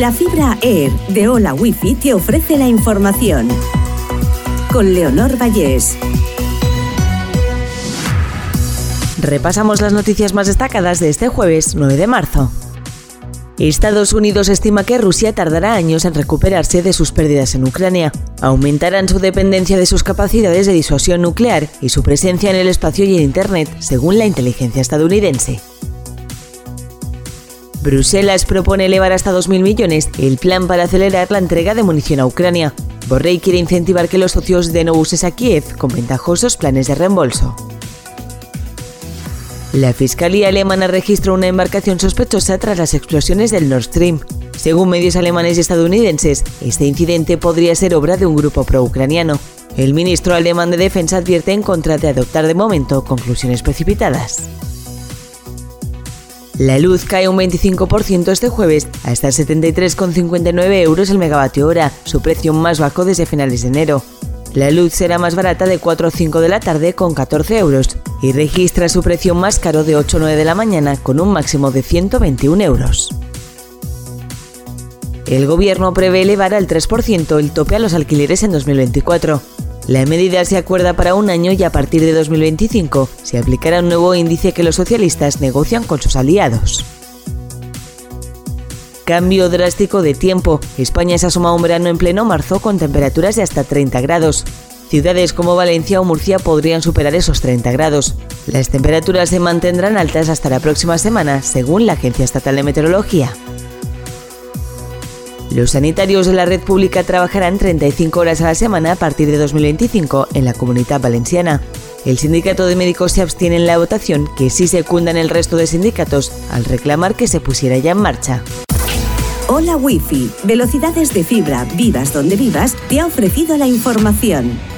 La fibra Air de Hola Wifi te ofrece la información. Con Leonor Vallés. Repasamos las noticias más destacadas de este jueves 9 de marzo. Estados Unidos estima que Rusia tardará años en recuperarse de sus pérdidas en Ucrania. Aumentarán su dependencia de sus capacidades de disuasión nuclear y su presencia en el espacio y en Internet, según la inteligencia estadounidense. Bruselas propone elevar hasta 2.000 millones el plan para acelerar la entrega de munición a Ucrania. Borrell quiere incentivar que los socios de no uses a Kiev con ventajosos planes de reembolso. La Fiscalía alemana registró una embarcación sospechosa tras las explosiones del Nord Stream. Según medios alemanes y estadounidenses, este incidente podría ser obra de un grupo pro-ucraniano. El ministro alemán de Defensa advierte en contra de adoptar de momento conclusiones precipitadas. La luz cae un 25% este jueves hasta 73,59 euros el megavatio hora, su precio más bajo desde finales de enero. La luz será más barata de 4 o 5 de la tarde con 14 euros y registra su precio más caro de 8 o 9 de la mañana con un máximo de 121 euros. El gobierno prevé elevar al 3% el tope a los alquileres en 2024. La medida se acuerda para un año y a partir de 2025 se aplicará un nuevo índice que los socialistas negocian con sus aliados. Cambio drástico de tiempo. España se asoma a un verano en pleno marzo con temperaturas de hasta 30 grados. Ciudades como Valencia o Murcia podrían superar esos 30 grados. Las temperaturas se mantendrán altas hasta la próxima semana, según la Agencia Estatal de Meteorología. Los sanitarios de la red pública trabajarán 35 horas a la semana a partir de 2025 en la comunidad valenciana. El sindicato de médicos se abstiene en la votación, que sí secundan el resto de sindicatos, al reclamar que se pusiera ya en marcha. Hola Wi-Fi, velocidades de fibra, vivas donde vivas, te ha ofrecido la información.